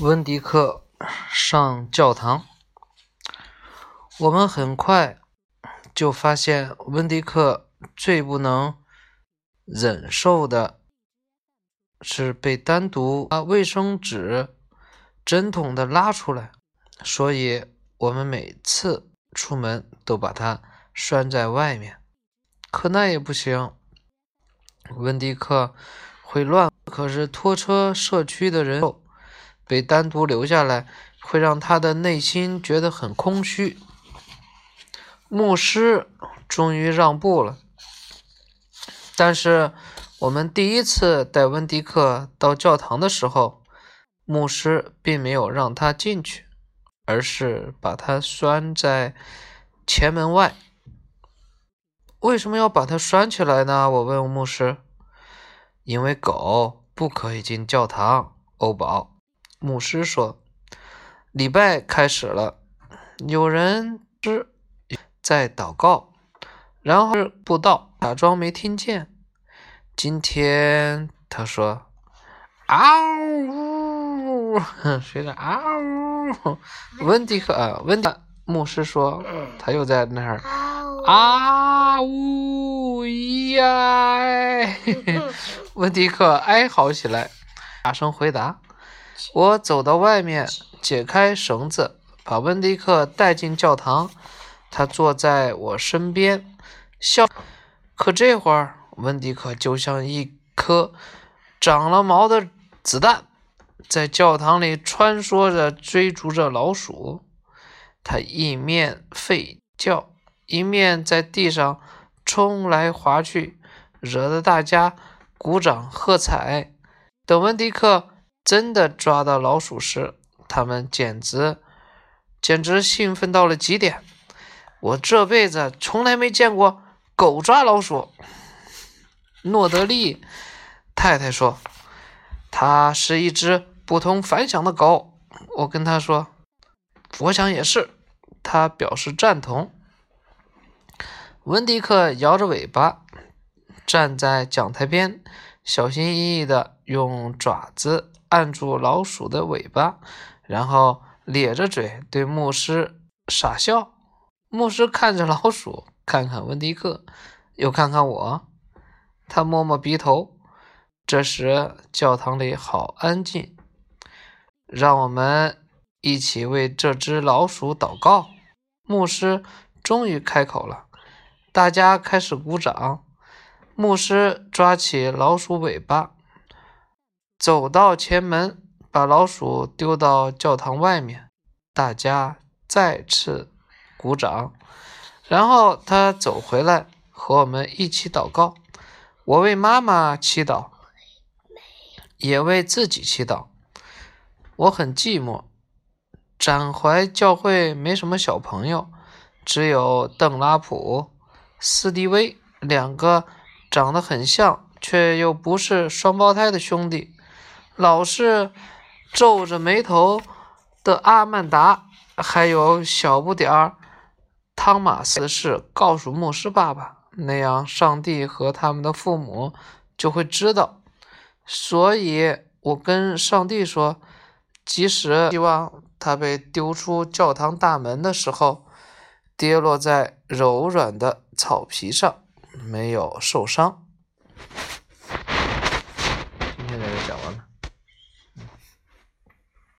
温迪克上教堂，我们很快就发现温迪克最不能忍受的是被单独把卫生纸针筒的拉出来，所以我们每次出门都把它拴在外面。可那也不行，温迪克会乱。可是拖车社区的人。被单独留下来，会让他的内心觉得很空虚。牧师终于让步了，但是我们第一次带温迪克到教堂的时候，牧师并没有让他进去，而是把他拴在前门外。为什么要把他拴起来呢？我问牧师。因为狗不可以进教堂，欧宝。牧师说：“礼拜开始了，有人是在祷告，然后布道，假装没听见。今天他说：‘嗷呜，谁的嗷呜？’温迪克啊，温迪牧师说他又在那儿啊呜呀，温迪克哀嚎起来，大声回答。”我走到外面，解开绳子，把温迪克带进教堂。他坐在我身边，笑。可这会儿，温迪克就像一颗长了毛的子弹，在教堂里穿梭着，追逐着老鼠。他一面吠叫，一面在地上冲来滑去，惹得大家鼓掌喝彩。等温迪克。真的抓到老鼠时，他们简直简直兴奋到了极点。我这辈子从来没见过狗抓老鼠。诺德利太太说：“它是一只不同凡响的狗。”我跟他说：“我想也是。”他表示赞同。温迪克摇着尾巴站在讲台边，小心翼翼地用爪子。按住老鼠的尾巴，然后咧着嘴对牧师傻笑。牧师看着老鼠，看看温迪克，又看看我。他摸摸鼻头。这时教堂里好安静。让我们一起为这只老鼠祷告。牧师终于开口了，大家开始鼓掌。牧师抓起老鼠尾巴。走到前门，把老鼠丢到教堂外面，大家再次鼓掌。然后他走回来和我们一起祷告。我为妈妈祈祷，也为自己祈祷。我很寂寞。展怀教会没什么小朋友，只有邓拉普、斯蒂威两个长得很像却又不是双胞胎的兄弟。老是皱着眉头的阿曼达，还有小不点儿汤马斯是告诉牧师爸爸，那样上帝和他们的父母就会知道。所以我跟上帝说，即使希望他被丢出教堂大门的时候，跌落在柔软的草皮上，没有受伤。